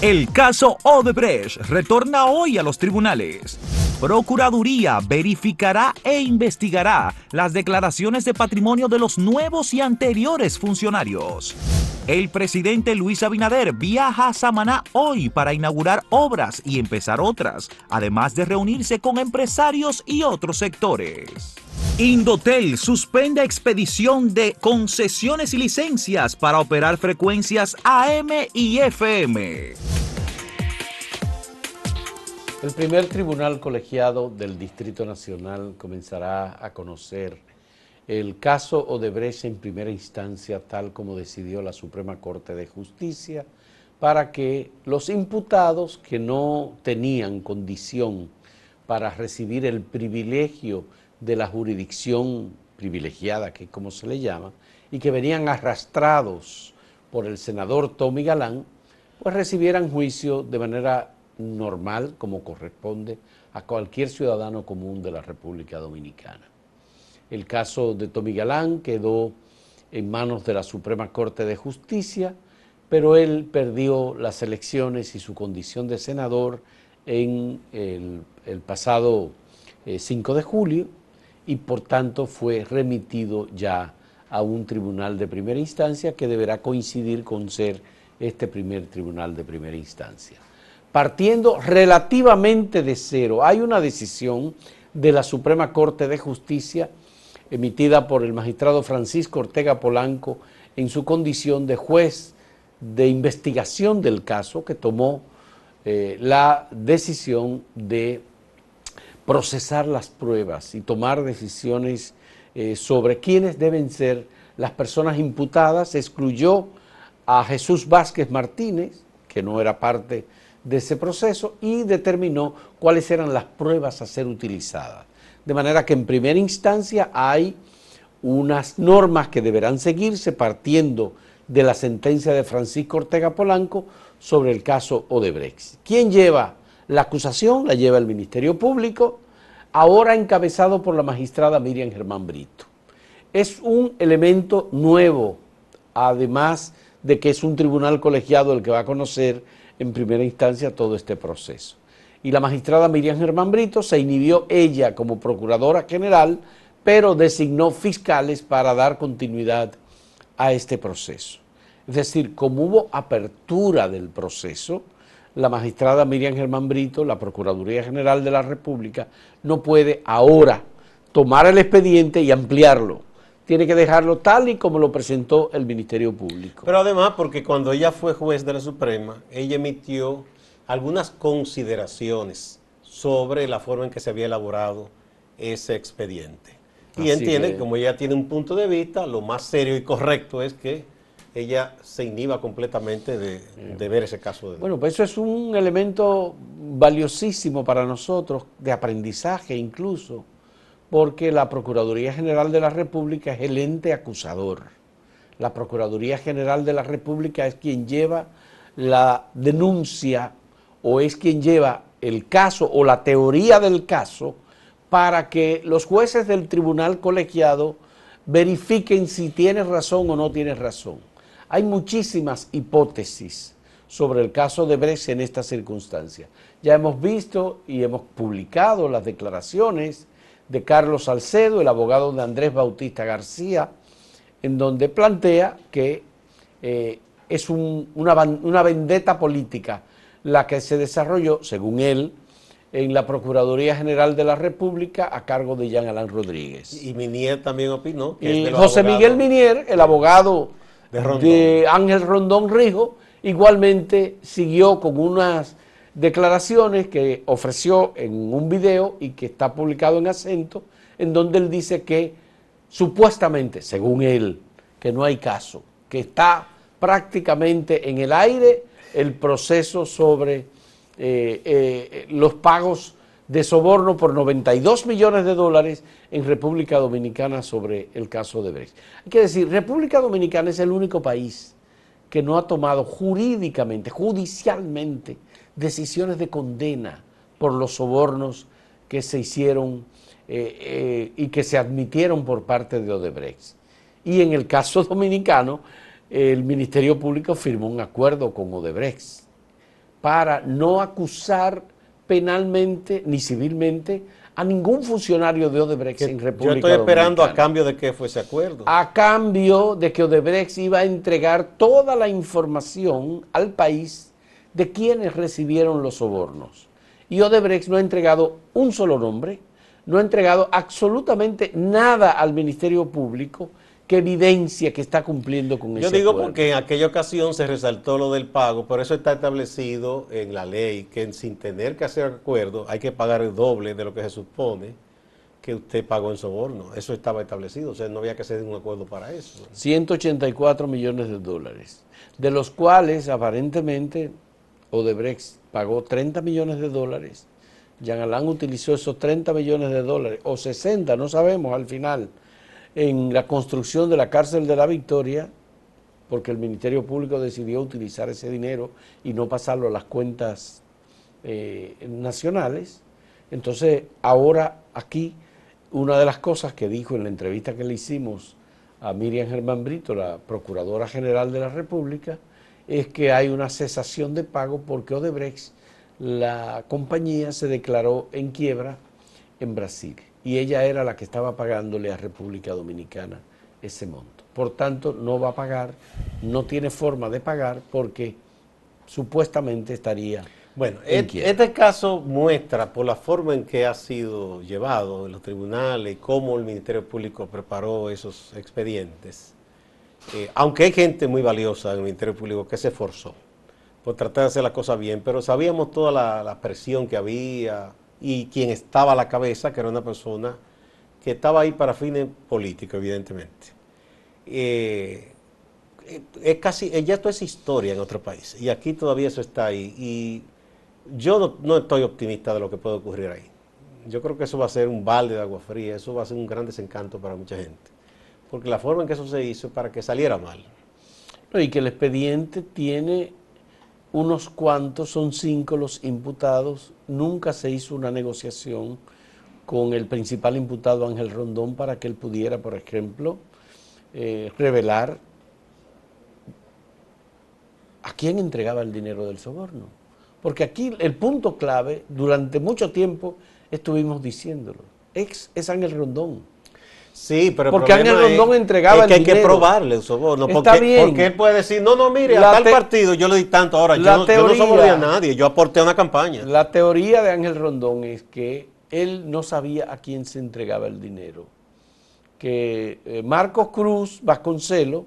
El caso Odebrecht retorna hoy a los tribunales. Procuraduría verificará e investigará las declaraciones de patrimonio de los nuevos y anteriores funcionarios. El presidente Luis Abinader viaja a Samaná hoy para inaugurar obras y empezar otras, además de reunirse con empresarios y otros sectores. Indotel suspende expedición de concesiones y licencias para operar frecuencias AM y FM. El primer tribunal colegiado del Distrito Nacional comenzará a conocer el caso Odebrecht en primera instancia, tal como decidió la Suprema Corte de Justicia, para que los imputados que no tenían condición para recibir el privilegio de la jurisdicción privilegiada, que es como se le llama, y que venían arrastrados por el senador Tommy Galán, pues recibieran juicio de manera normal, como corresponde a cualquier ciudadano común de la República Dominicana. El caso de Tommy Galán quedó en manos de la Suprema Corte de Justicia, pero él perdió las elecciones y su condición de senador en el, pasado 5 eh, de julio y por tanto fue remitido ya a un tribunal de primera instancia que deberá coincidir con ser este primer tribunal de primera instancia. Partiendo relativamente de cero, hay una decisión de la Suprema Corte de Justicia emitida por el magistrado Francisco Ortega Polanco en su condición de juez de investigación del caso que tomó eh, la decisión de procesar las pruebas y tomar decisiones eh, sobre quiénes deben ser las personas imputadas, excluyó a Jesús Vázquez Martínez, que no era parte de ese proceso, y determinó cuáles eran las pruebas a ser utilizadas. De manera que en primera instancia hay unas normas que deberán seguirse partiendo de la sentencia de Francisco Ortega Polanco sobre el caso Odebrecht. ¿Quién lleva la acusación? La lleva el Ministerio Público, ahora encabezado por la magistrada Miriam Germán Brito. Es un elemento nuevo, además de que es un tribunal colegiado el que va a conocer en primera instancia todo este proceso y la magistrada Miriam Germán Brito se inhibió ella como procuradora general, pero designó fiscales para dar continuidad a este proceso. Es decir, como hubo apertura del proceso, la magistrada Miriam Germán Brito, la Procuraduría General de la República, no puede ahora tomar el expediente y ampliarlo. Tiene que dejarlo tal y como lo presentó el Ministerio Público. Pero además, porque cuando ella fue juez de la Suprema, ella emitió algunas consideraciones sobre la forma en que se había elaborado ese expediente. Y entiende que como ella tiene un punto de vista, lo más serio y correcto es que ella se inhiba completamente de, ver ese caso. De... Bueno, pues eso es un elemento valiosísimo para nosotros, de aprendizaje incluso, porque la Procuraduría General de la República es el ente acusador. La Procuraduría General de la República es quien lleva la denuncia o es quien lleva el caso o la teoría del caso para que los jueces del tribunal colegiado verifiquen si tienes razón o no tienes razón. Hay muchísimas hipótesis sobre el caso de Brecht en esta circunstancia. Ya hemos visto y hemos publicado las declaraciones de Carlos Salcedo, el abogado de Andrés Bautista García, en donde plantea que eh, es una, una vendetta política la que se desarrolló, según él, en la Procuraduría General de la República a cargo de Jean Alain Rodríguez. Y Minier también opinó. y José Miguel Minier, el abogado de, Ángel Rondón Rijo, igualmente siguió con unas declaraciones que ofreció en un video y que está publicado en acento, en donde él dice que supuestamente, según él, que no hay caso, que está prácticamente en el aire el proceso sobre eh, eh, los pagos de soborno por 92 millones de dólares en República Dominicana sobre el caso de Brecht. Hay que decir, República Dominicana es el único país que no ha tomado jurídicamente, judicialmente, decisiones de condena por los sobornos que se hicieron eh, y que se admitieron por parte de Odebrecht. Y en el caso dominicano, el Ministerio Público firmó un acuerdo con Odebrecht para no acusar penalmente ni civilmente a ningún funcionario de Odebrecht en República Yo estoy esperando Dominicana. a cambio de que fue ese acuerdo. A cambio de que Odebrecht iba a entregar toda la información al país de quienes recibieron los sobornos. Y Odebrecht no ha entregado un solo nombre, no ha entregado absolutamente nada al Ministerio Público que evidencia que está cumpliendo con Yo ese digo acuerdo. porque en aquella ocasión se resaltó lo del pago, por eso está establecido en la ley que sin tener que hacer acuerdo hay que pagar el doble de lo que se supone que usted pagó en soborno. Eso estaba establecido, o sea, no había que hacer un acuerdo para eso. 184 millones de dólares, de los cuales aparentemente Odebrecht pagó 30 millones de dólares. Jean Alain utilizó esos 30 millones de dólares, o 60, no sabemos al final, en la construcción de la cárcel de la Victoria, porque el Ministerio Público decidió utilizar ese dinero y no pasarlo a las cuentas eh, nacionales. Entonces, ahora aquí, una de las cosas que dijo en la entrevista que le hicimos a Miriam Germán Brito, la Procuradora General de la República, es que hay una cesación de pago porque Odebrecht, la compañía, se declaró en quiebra en Brasil y ella era la que estaba pagándole a República Dominicana ese monto. Por tanto, no va a pagar, no tiene forma de pagar porque supuestamente estaría Bueno, en et- quiebra. este caso muestra por la forma en que ha sido llevado en los tribunales y cómo el Ministerio Público preparó esos expedientes. Eh, aunque hay gente muy valiosa en el Ministerio Público que se esforzó por tratar de hacer las cosas bien, pero sabíamos toda la, presión que había y quien estaba a la cabeza, que era una persona que estaba ahí para fines políticos, evidentemente. Eh, es casi, eh, ya esto es historia en otro país y aquí todavía eso está ahí y yo no, no estoy optimista de lo que puede ocurrir ahí. Yo creo que eso va a ser un balde de agua fría, eso va a ser un gran desencanto para mucha gente, porque la forma en que eso se hizo para que saliera mal. Y que el expediente tiene unos cuantos, son cinco los imputados, nunca se hizo una negociación con el principal imputado Ángel Rondón para que él pudiera, por ejemplo, eh, revelar a quién entregaba el dinero del soborno. Porque aquí el punto clave, durante mucho tiempo estuvimos diciéndolo, es Ángel Rondón. Sí, pero Porque Ángel Rondón entregaba es que el hay que probarle el soborno. Está Porque, bien. porque él puede decir, no, no, mire, a tal partido yo le di tanto. Ahora, yo, no- yo no teoría- soborné a nadie, yo aporté a una campaña. La teoría de Ángel Rondón es que él no sabía a quién se entregaba el dinero. Que eh, Marcos Cruz Vasconcelo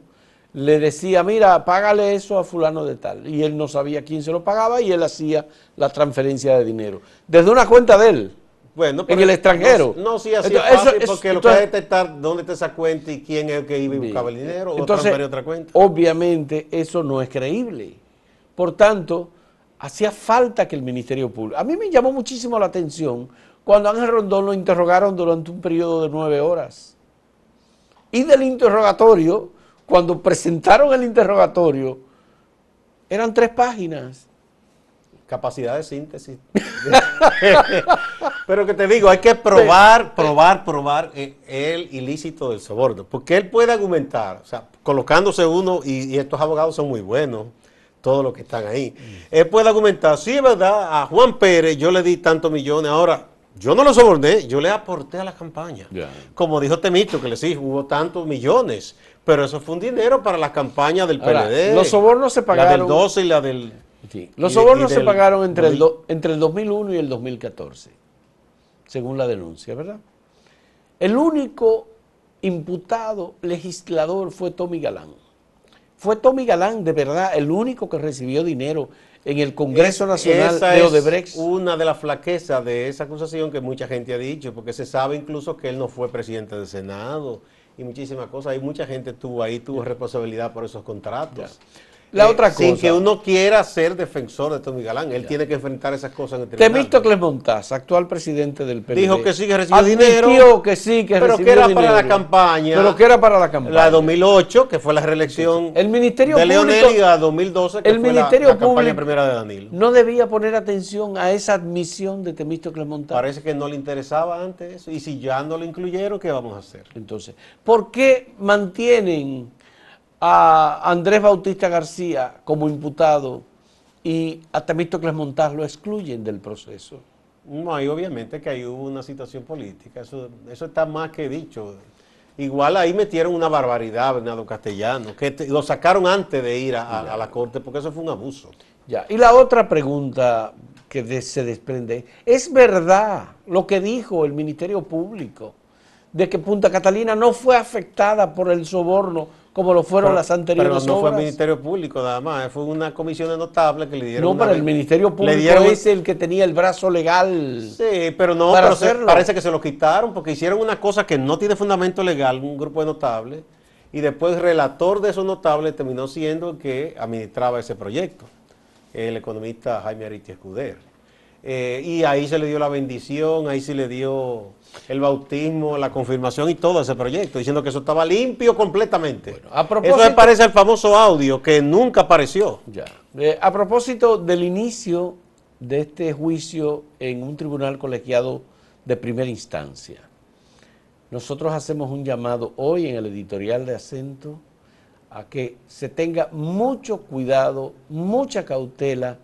le decía, mira, págale eso a fulano de tal. Y él no sabía a quién se lo pagaba y él hacía la transferencia de dinero. Desde una cuenta de él. Bueno, en el extranjero. No, no, sí, así Entonces, es fácil, eso- porque lo que es detectar dónde está esa cuenta y quién es el que iba y buscaba el dinero o Entonces, transfería otra cuenta. Obviamente eso no es creíble. Por tanto, hacía falta que el Ministerio Público... A mí me llamó muchísimo la atención cuando Ángel Rondón lo interrogaron durante un periodo de nueve horas. Y del interrogatorio, cuando presentaron el interrogatorio, eran tres páginas. Capacidad de síntesis. Pero que te digo, hay que probar, probar, probar eh, el ilícito del soborno. Porque él puede argumentar, o sea, colocándose uno, y, y estos abogados son muy buenos, todos los que están ahí. Él puede argumentar, sí, es verdad, a Juan Pérez yo le di tantos millones, ahora yo no lo soborné, yo le aporté a la campaña. Como dijo Temito, que le sí, hubo tantos millones, pero eso fue un dinero para las campañas del Ahora, PLD. los sobornos se La pagaron- del 12 y la del... Sí. Los y sobornos y se pagaron entre el, 2000. do- entre el 2001 y el 2014, según la denuncia, ¿verdad? El único imputado legislador fue Tommy Galán. Fue Tommy Galán, de verdad, el único que recibió dinero en el Congreso Es- Nacional esa de es una de las flaquezas de esa acusación que mucha gente ha dicho, porque se sabe incluso que él no fue presidente del Senado y muchísimas cosas. Hay mucha gente tuvo ahí, tuvo responsabilidad por esos contratos. La Eh, Sin que uno quiera ser defensor de Tommy Galán, él tiene que enfrentar esas cosas en el tribunal. Temístocles Montaz, actual presidente del PLD. Dijo que sí que recibió dinero, que sí que pero que era para dinero. la campaña. Pero que era para la campaña. La de 2008, que fue la reelección El Ministerio de Leonel Público- y la 2012, que el fue la- Ministerio la, campaña Público- primera de Danilo. No debía poner atención a esa admisión de Temístocles Montaz. Parece que no le interesaba antes eso. Y si ya no lo incluyeron, ¿qué vamos a hacer? Entonces, ¿por qué mantienen a Andrés Bautista García como imputado y a Temístocles Montaz lo excluyen del proceso. No, hay obviamente que ahí hubo una situación política, eso, eso está más que dicho. Igual ahí metieron una barbaridad, Bernardo Castellano, que lo sacaron antes de ir a, la corte, porque eso fue un abuso. Ya, y la otra pregunta que se desprende, ¿es verdad lo que dijo el Ministerio Público de que Punta Catalina no fue afectada por el soborno como lo fueron las anteriores Pero no fue el Ministerio Público nada más, fue una comisión de notables que le dieron... No, pero el Ministerio Público es el que tenía el brazo legal Sí, pero no, parece que se lo quitaron porque hicieron una cosa que no tiene fundamento legal, un grupo de notables, y después el relator de esos notables terminó siendo el que administraba ese proyecto, el economista Jaime Ariti Escuder. Eh, y ahí se le dio la bendición, ahí se le dio el bautismo, la confirmación y todo ese proyecto, diciendo que eso estaba limpio completamente. eso me parece el famoso audio que nunca apareció. Ya. Eh, a propósito del inicio de este juicio en un tribunal colegiado de primera instancia, nosotros hacemos un llamado hoy en el editorial de acento a que se tenga mucho cuidado, mucha cautela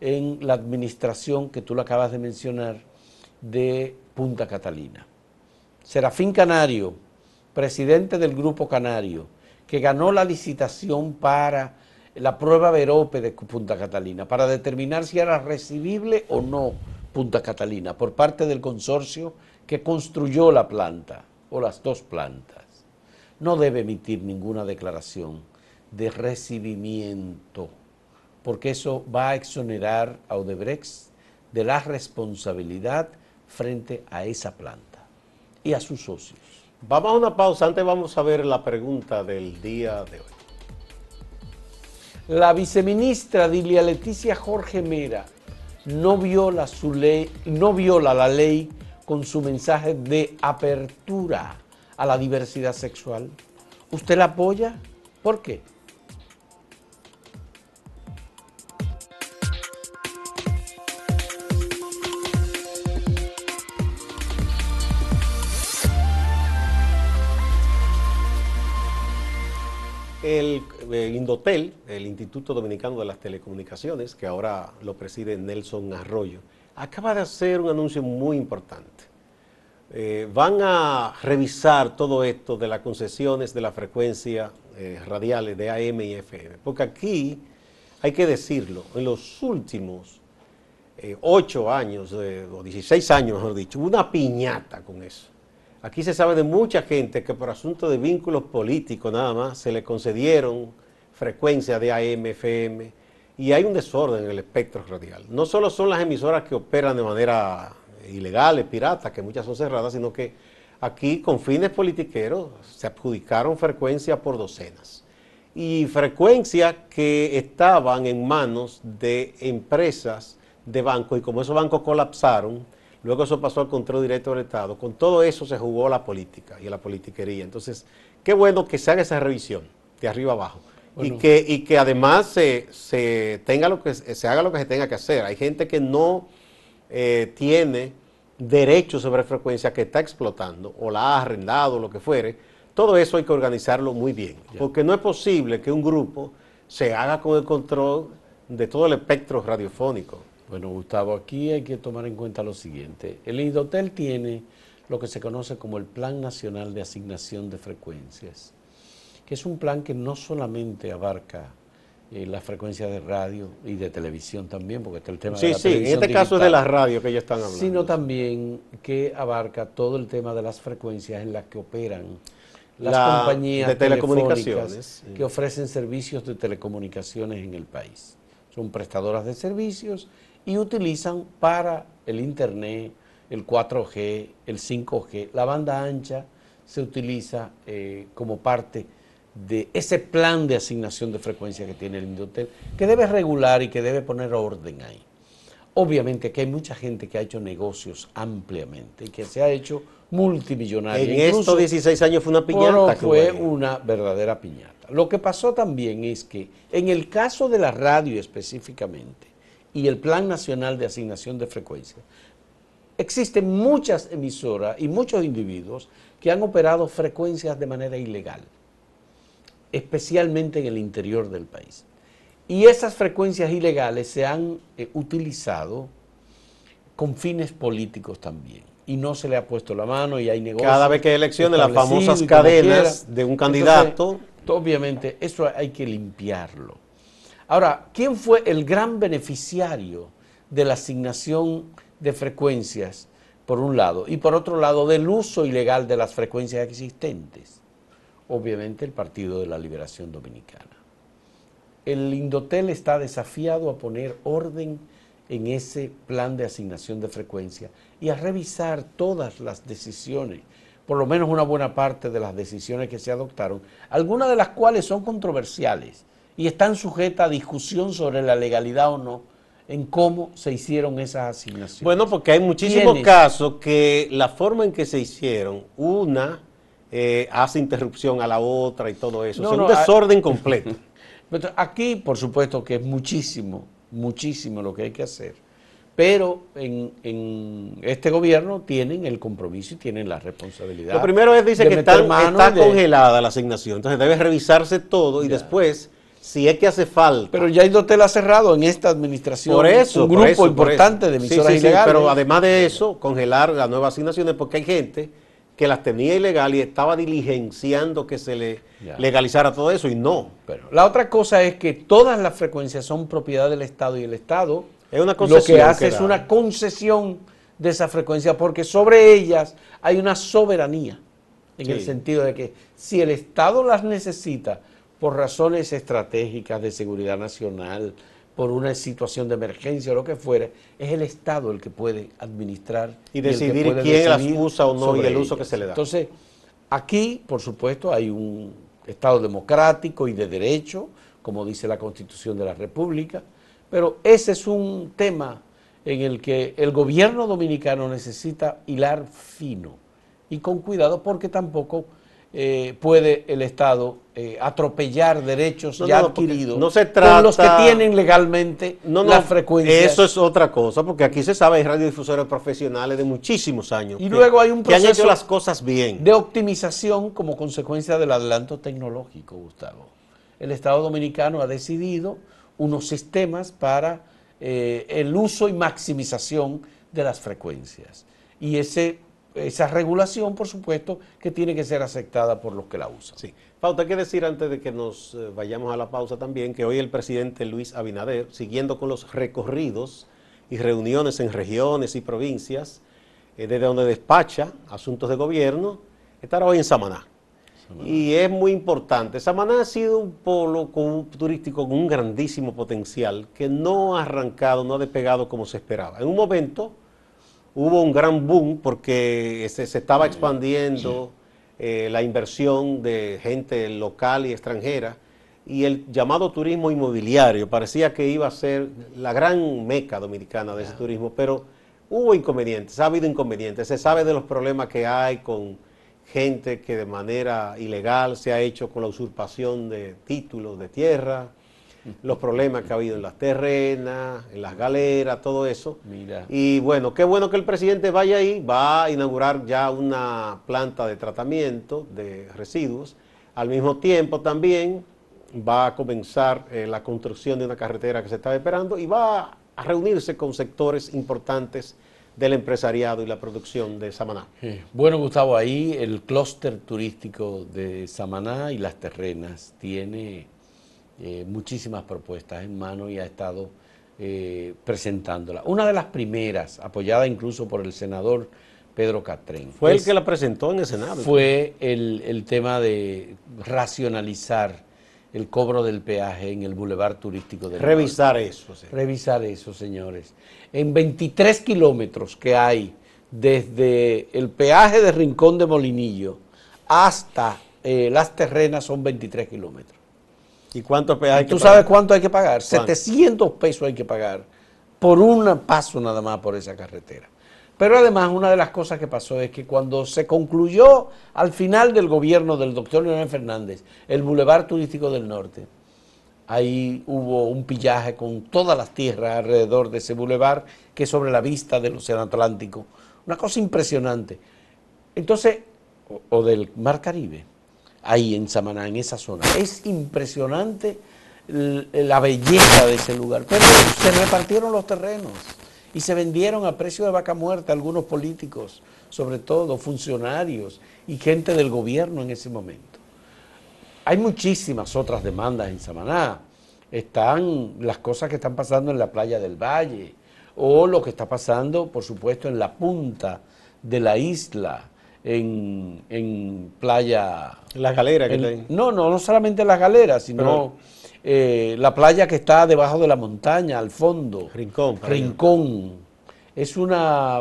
en la administración que tú lo acabas de mencionar de Punta Catalina. Serafín Canario, presidente del Grupo Canario, que ganó la licitación para la prueba Verope de Punta Catalina, para determinar si era recibible o no Punta Catalina, por parte del consorcio que construyó la planta, o las dos plantas. No debe emitir ninguna declaración de recibimiento, porque eso va a exonerar a Odebrecht de la responsabilidad frente a esa planta y a sus socios. Vamos a una pausa, antes vamos a ver la pregunta del día de hoy. La viceministra Dilia Leticia Jorge Mera no viola, su ley, no viola la ley con su mensaje de apertura a la diversidad sexual. ¿Usted la apoya? ¿Por qué? El, Indotel, el Instituto Dominicano de las Telecomunicaciones, que ahora lo preside Nelson Arroyo, acaba de hacer un anuncio muy importante. Eh, van a revisar todo esto de las concesiones de la frecuencia eh, radiales de AM y FM, porque aquí, hay que decirlo, en los últimos eh, ocho años, o 16 años, mejor dicho, hubo una piñata con eso. Aquí se sabe de mucha gente que por asunto de vínculos políticos nada más se le concedieron frecuencias de AM, FM y hay un desorden en el espectro radial. No solo son las emisoras que operan de manera ilegal, pirata, que muchas son cerradas, sino que aquí con fines politiqueros se adjudicaron frecuencias por docenas. Y frecuencias que estaban en manos de empresas de bancos y como esos bancos colapsaron, Luego eso pasó al control directo del Estado. Con todo eso se jugó la política y la politiquería. Entonces, qué bueno que se haga esa revisión de arriba abajo. Y, que, y que además se, tenga lo que, se haga lo que se tenga que hacer. Hay gente que no eh, tiene derecho sobre frecuencia que está explotando o la ha arrendado, lo que fuere. Todo eso hay que organizarlo muy bien. Porque no es posible que un grupo se haga con el control de todo el espectro radiofónico. Bueno, Gustavo, aquí hay que tomar en cuenta lo siguiente. El Indotel tiene lo que se conoce como el Plan Nacional de Asignación de Frecuencias, que es un plan que no solamente abarca eh, la frecuencia de radio y de televisión también, porque está el tema de la sí, en este caso es de la radio que ya están hablando. Sino también que abarca todo el tema de las frecuencias en las que operan las compañías de telecomunicaciones que ofrecen servicios de telecomunicaciones en el país. Son prestadoras de servicios y utilizan para el Internet, el 4G, el 5G, la banda ancha se utiliza eh, como parte de ese plan de asignación de frecuencia que tiene el Indotel, que debe regular y que debe poner orden ahí. Obviamente que hay mucha gente que ha hecho negocios ampliamente y que se ha hecho multimillonaria. En estos 16 años fue una piñata. Fue una verdadera piñata. Lo que pasó también es que en el caso de la radio específicamente, y el Plan Nacional de Asignación de Frecuencia, existen muchas emisoras y muchos individuos que han operado frecuencias de manera ilegal, especialmente en el interior del país. Y esas frecuencias ilegales se han eh, utilizado con fines políticos también. Y no se le ha puesto la mano y hay negocios. Cada vez que hay elecciones, las famosas cadenas de un candidato. obviamente, eso hay que limpiarlo. Ahora, ¿quién fue el gran beneficiario de la asignación de frecuencias, por un lado, y por otro lado, del uso ilegal de las frecuencias existentes? Obviamente, el Partido de la Liberación Dominicana el Indotel está desafiado a poner orden en ese plan de asignación de frecuencia y a revisar todas las decisiones, por lo menos una buena parte de las decisiones que se adoptaron, algunas de las cuales son controversiales y están sujetas a discusión sobre la legalidad o no en cómo se hicieron esas asignaciones. Bueno, porque hay muchísimos casos que la forma en que se hicieron, una eh, hace interrupción a la otra y todo eso. es un desorden completo. Aquí, por supuesto, que es muchísimo, muchísimo lo que hay que hacer. Pero en, este gobierno tienen el compromiso y tienen la responsabilidad. Lo primero es, dice que está, congelada la asignación, entonces debe revisarse todo y después, si es que hace falta. Pero ya Indotel ha cerrado en esta administración por eso, un grupo importante de emisoras ilegales. pero además de eso, congelar las nuevas asignaciones porque hay gente que las tenía ilegal y estaba diligenciando que se le legalizara todo eso y no. Pero la otra cosa es que todas las frecuencias son propiedad del Estado y el Estado es una lo que hace es una concesión de esa frecuencia porque sobre ellas hay una soberanía en el sentido de que si el Estado las necesita por razones estratégicas de seguridad nacional, por una situación de emergencia o lo que fuere, es el Estado el que puede administrar y decidir quién las usa o no y el uso que se le da. Entonces, aquí, por supuesto, hay un Estado democrático y de derecho, como dice la Constitución de la República, pero ese es un tema en el que el gobierno dominicano necesita hilar fino y con cuidado porque tampoco eh, puede el Estado eh, atropellar derechos ya adquiridos no se trata, con los que tienen legalmente no, no, Eso es otra cosa, porque aquí se sabe, hay radiodifusores profesionales de muchísimos años. Y luego hay un proceso que han hecho las cosas bien. de optimización como consecuencia del adelanto tecnológico, Gustavo. El Estado Dominicano ha decidido unos sistemas para eh, el uso y maximización de las frecuencias. Y ese esa regulación, por supuesto, que tiene que ser aceptada por los que la usan. Sí. Pauta, hay que decir antes de que nos eh, vayamos a la pausa también que hoy el presidente Luis Abinader, siguiendo con los recorridos y reuniones en regiones y provincias, eh, desde donde despacha asuntos de gobierno, estará hoy en Samaná. Y es muy importante. Samaná ha sido un polo turístico con un grandísimo potencial que no ha arrancado, no ha despegado como se esperaba. En un momento hubo un gran boom porque se, estaba expandiendo eh, la inversión de gente local y extranjera y el llamado turismo inmobiliario parecía que iba a ser la gran meca dominicana de ese turismo, pero hubo inconvenientes, ha habido inconvenientes, se sabe de los problemas que hay con gente que de manera ilegal se ha hecho con la usurpación de títulos de tierra, los problemas que ha habido en las terrenas, en las galeras, todo eso. Mira. Y bueno, qué bueno que el presidente vaya ahí, va a inaugurar ya una planta de tratamiento de residuos. Al mismo tiempo también va a comenzar eh, la construcción de una carretera que se estaba esperando y va a reunirse con sectores importantes del empresariado y la producción de Samaná. Bueno, Gustavo, ahí el clúster turístico de Samaná y las terrenas tiene eh, muchísimas propuestas en mano y ha estado eh, presentándola. Una de las primeras, apoyada incluso por el senador Pedro Catrén. Fue el que la presentó en el Senado. Fue el, tema de racionalizar el cobro del peaje en el Boulevard Turístico del Revisar eso. Revisar eso, señores. En 23 kilómetros que hay desde el peaje de Rincón de Molinillo hasta eh, las terrenas son 23 kilómetros. ¿Y cuánto hay ¿Tú sabes cuánto hay que pagar? 700 pesos hay que pagar por un paso nada más por esa carretera. Pero además una de las cosas que pasó es que cuando se concluyó al final del gobierno del doctor Leonel Fernández el Boulevard Turístico del Norte, ahí hubo un pillaje con todas las tierras alrededor de ese boulevard que es sobre la vista del Océano Atlántico. Una cosa impresionante. Entonces, o del Mar Caribe ahí en Samaná, en esa zona. Es impresionante la belleza de ese lugar. Pero se repartieron los terrenos y se vendieron a precio de vaca muerta algunos políticos, sobre todo funcionarios y gente del gobierno en ese momento. Hay muchísimas otras demandas en Samaná. Están las cosas que están pasando en la playa del Valle o lo que está pasando, por supuesto, en la punta de la isla, en, en playa... La galera que en, No, no, no solamente las galeras, sino eh, la playa que está debajo de la montaña, al fondo. Rincón. Rincón. Es una,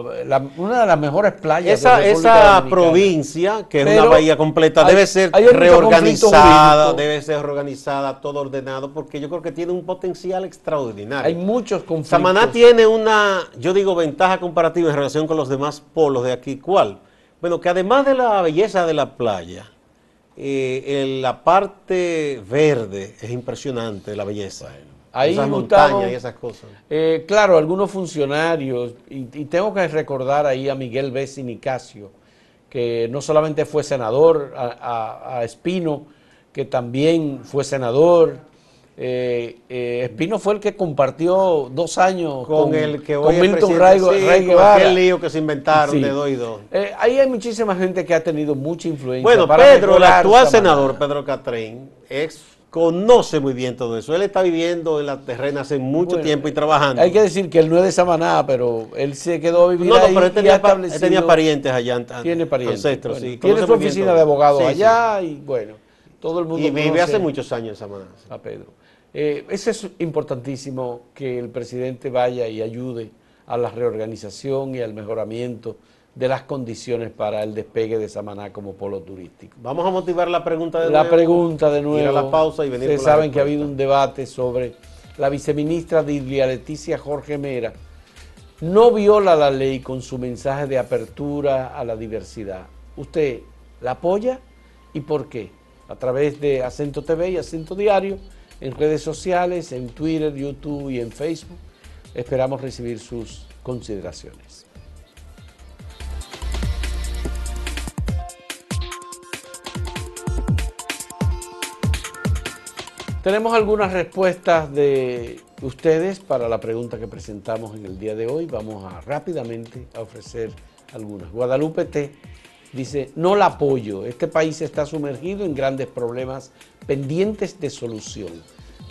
una de las mejores playas esa, de Esa provincia, que es una bahía completa, debe ser reorganizada, debe ser reorganizada, todo ordenado, porque yo creo que tiene un potencial extraordinario. Hay muchos conflictos. Samaná tiene una, yo digo, ventaja comparativa en relación con los demás polos de aquí. ¿Cuál? Bueno, que además de la belleza de la playa, eh, la parte verde es impresionante, la belleza. ahí esas montañas y esas cosas. Eh, claro, algunos funcionarios, y, tengo que recordar ahí a Miguel Bessi Nicasio, que no solamente fue senador, a Espino, que también fue senador, eh, eh, Espino fue el que compartió dos años con, el que con Milton Ray, aquel lío que se inventaron de dos y dos. Eh, ahí hay muchísima gente que ha tenido mucha influencia. Bueno, Pedro, el actual senador, Pedro Catrín, conoce muy bien todo eso. Él está viviendo en la terrena hace mucho tiempo y trabajando. Hay que decir que él no es de Samaná, pero él se quedó vivir no, no, pero él tenía, él tenía parientes allá. Tiene parientes. tiene su oficina de abogados allá y bueno, todo el mundo Y vive hace muchos años en Samaná. A Pedro. Eh, eso es importantísimo que el presidente vaya y ayude a la reorganización y al mejoramiento de las condiciones para el despegue de Samaná como polo turístico. Vamos a motivar la pregunta de nuevo. La pregunta de nuevo. Ir a la pausa y venir Ustedes saben que ha habido un debate sobre la viceministra Dilia Leticia Jorge Mera. No viola la ley con su mensaje de apertura a la diversidad. ¿Usted la apoya? ¿Y por qué? A través de Acento TV y Acento Diario en redes sociales, en Twitter, YouTube y en Facebook. Esperamos recibir sus consideraciones. Tenemos algunas respuestas de ustedes para la pregunta que presentamos en el día de hoy. Vamos a rápidamente a ofrecer algunas. Guadalupe T dice, no la apoyo, este país está sumergido en grandes problemas pendientes de solución.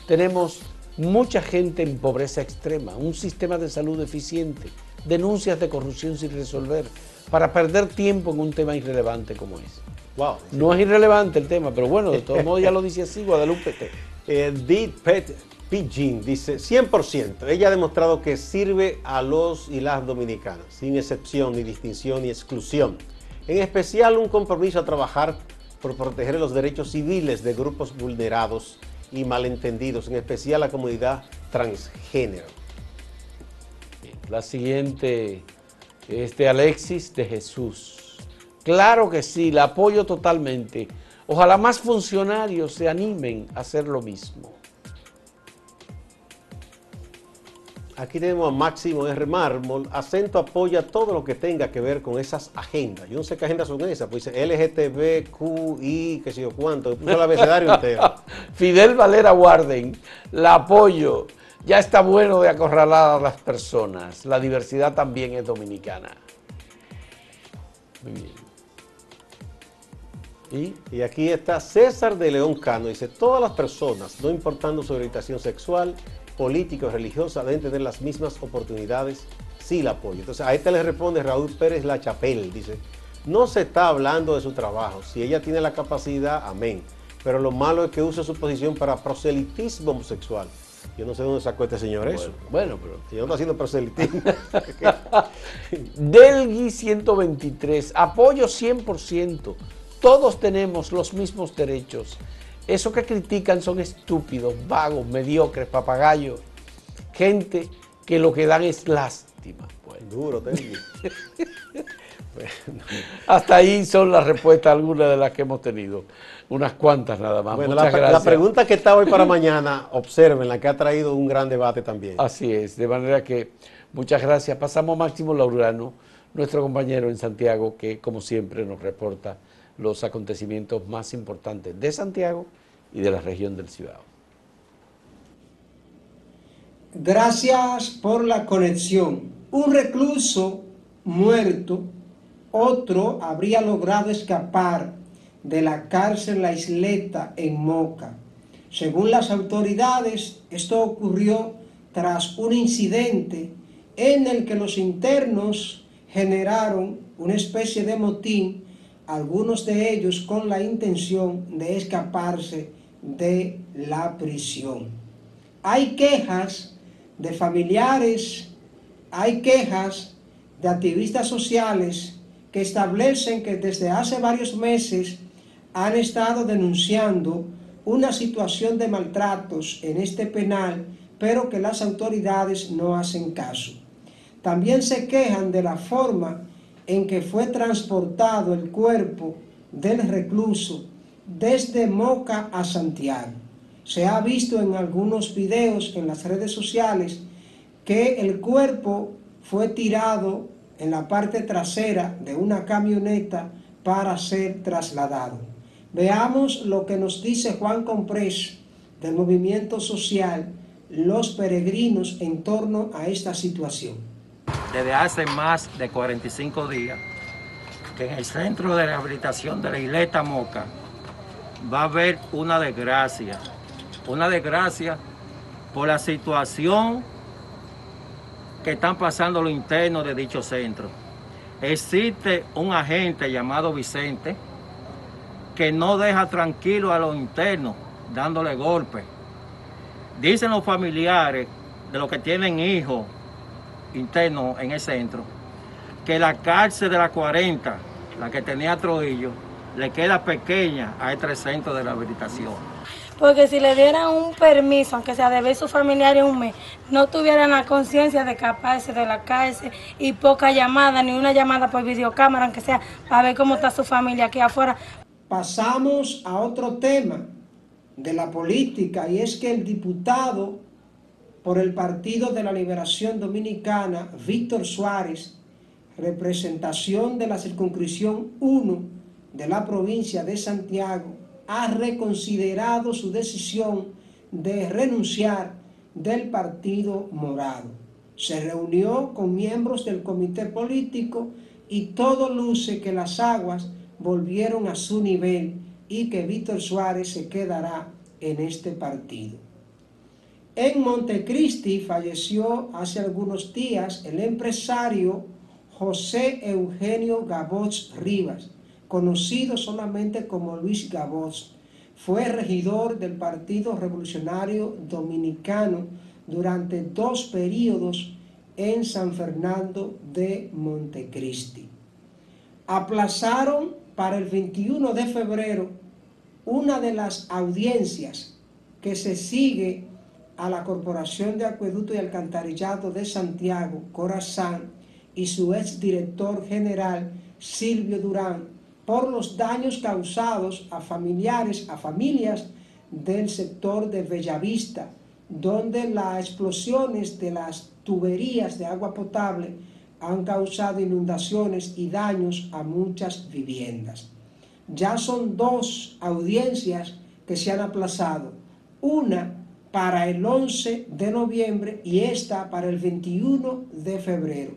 Tenemos mucha gente en pobreza extrema, un sistema de salud deficiente, denuncias de corrupción sin resolver, para perder tiempo en un tema irrelevante como ese. Wow. No es irrelevante el tema, pero bueno, de todos modos ya lo dice así Guadalupe. Eh, Pet Pidgin dice 100%. Ella ha demostrado que sirve a los y las dominicanas, sin excepción, ni distinción, ni exclusión. En especial un compromiso a trabajar por proteger los derechos civiles de grupos vulnerados y malentendidos, en especial la comunidad transgénero. La siguiente es de Alexis de Jesús. Claro que sí, la apoyo totalmente. Ojalá más funcionarios se animen a hacer lo mismo. Aquí tenemos a Máximo R. Mármol. Acento apoya todo lo que tenga que ver con esas agendas. Yo no sé qué agendas son esas. Pues dice LGTBQI, qué sé yo cuánto. Puso el abecedario entero. Fidel Valera Warden, la apoyo. Ya está bueno de acorralar a las personas. La diversidad también es dominicana. Muy bien. Y, y, aquí está César de León Cano. Dice, todas las personas, no importando su orientación sexual, política o religiosa deben tener las mismas oportunidades, sí la apoyo. Entonces a este le responde Raúl Pérez La Chapelle, dice, no se está hablando de su trabajo, si ella tiene la capacidad, amén, pero lo malo es que use su posición para proselitismo homosexual. Yo no sé dónde sacó este señor eso. Bueno, pero... Si yo no está haciendo proselitismo. Delgui 123, apoyo 100%. Todos tenemos los mismos derechos. Eso que critican son estúpidos, vagos, mediocres, papagayos, gente que lo que dan es lástima. Pues. Duro, Hasta ahí son las respuestas algunas de las que hemos tenido. Unas cuantas nada más. Bueno, Muchas la, gracias. la pregunta que está hoy para mañana, observen, la que ha traído un gran debate también. Así es, de manera que muchas gracias. Pasamos a Máximo Laurano, nuestro compañero en Santiago, que como siempre nos reporta los acontecimientos más importantes de Santiago y de la región del Cibao. Gracias por la conexión. Un recluso muerto, otro habría logrado escapar de la cárcel La Isleta en Moca. Según las autoridades, esto ocurrió tras un incidente en el que los internos generaron una especie de motín, algunos de ellos con la intención de escaparse de la prisión. Hay quejas de familiares, hay quejas de activistas sociales que establecen que desde hace varios meses han estado denunciando una situación de maltratos en este penal, pero que las autoridades no hacen caso. También se quejan de la forma en que fue transportado el cuerpo del recluso desde Moca a Santiago. Se ha visto en algunos videos en las redes sociales que el cuerpo fue tirado en la parte trasera de una camioneta para ser trasladado. Veamos lo que nos dice Juan Comprés del movimiento social Los Peregrinos en torno a esta situación. Desde hace más de 45 días que en el centro de rehabilitación de la isleta Moca va a haber una desgracia, una desgracia por la situación que están pasando los internos de dicho centro. Existe un agente llamado Vicente, que no deja tranquilo a los internos, dándole golpes. Dicen los familiares de los que tienen hijos internos en el centro, que la cárcel de la 40, la que tenía Trujillo, le queda pequeña a este centro de rehabilitación. Porque si le dieran un permiso, aunque sea de ver a su familiar en un mes, no tuvieran la conciencia de escaparse de la cárcel y poca llamada, ni una llamada por videocámara, aunque sea para ver cómo está su familia aquí afuera, pasamos a otro tema de la política y es que el diputado por el Partido de la Liberación Dominicana, Víctor Suárez, representación de la circunscripción 1 de la provincia de Santiago, ha reconsiderado su decisión de renunciar del Partido Morado. Se reunió con miembros del comité político y todo luce que las aguas volvieron a su nivel y que Víctor Suárez se quedará en este partido. En Montecristi falleció hace algunos días el empresario José Eugenio Gabots Rivas, conocido solamente como Luis Gabots. Fue regidor del Partido Revolucionario Dominicano durante dos periodos en San Fernando de Montecristi. Aplazaron para el 21 de febrero una de las audiencias que se sigue a la Corporación de Acueducto y Alcantarillado de Santiago, Corazán, y su exdirector general, Silvio Durán, por los daños causados a familiares, a familias del sector de Bellavista, donde las explosiones de las tuberías de agua potable han causado inundaciones y daños a muchas viviendas. Ya son dos audiencias que se han aplazado, una para el 11 de noviembre y esta para el 21 de febrero.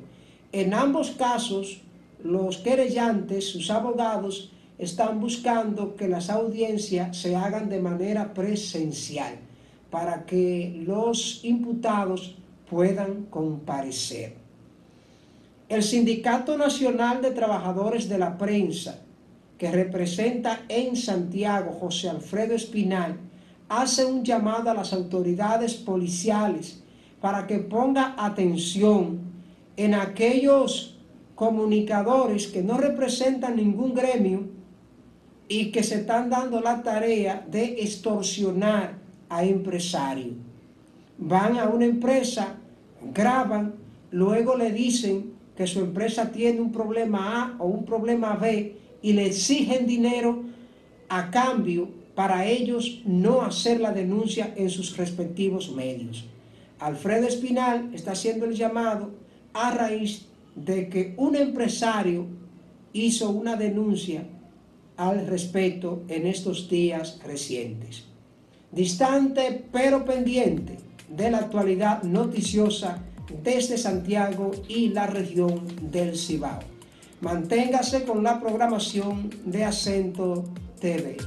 En ambos casos, los querellantes, sus abogados, están buscando que las audiencias se hagan de manera presencial para que los imputados puedan comparecer. El Sindicato Nacional de Trabajadores de la Prensa, que representa en Santiago José Alfredo Espinal, hace un llamado a las autoridades policiales para que ponga atención en aquellos comunicadores que no representan ningún gremio y que se están dando la tarea de extorsionar a empresarios. Van a una empresa, graban, luego le dicen que su empresa tiene un problema A o un problema B y le exigen dinero a cambio para ellos no hacer la denuncia en sus respectivos medios. Alfredo Espinal está haciendo el llamado a raíz de que un empresario hizo una denuncia al respecto en estos días recientes. Distante pero pendiente de la actualidad noticiosa desde Santiago y la región del Cibao. Manténgase con la programación de Acento TV.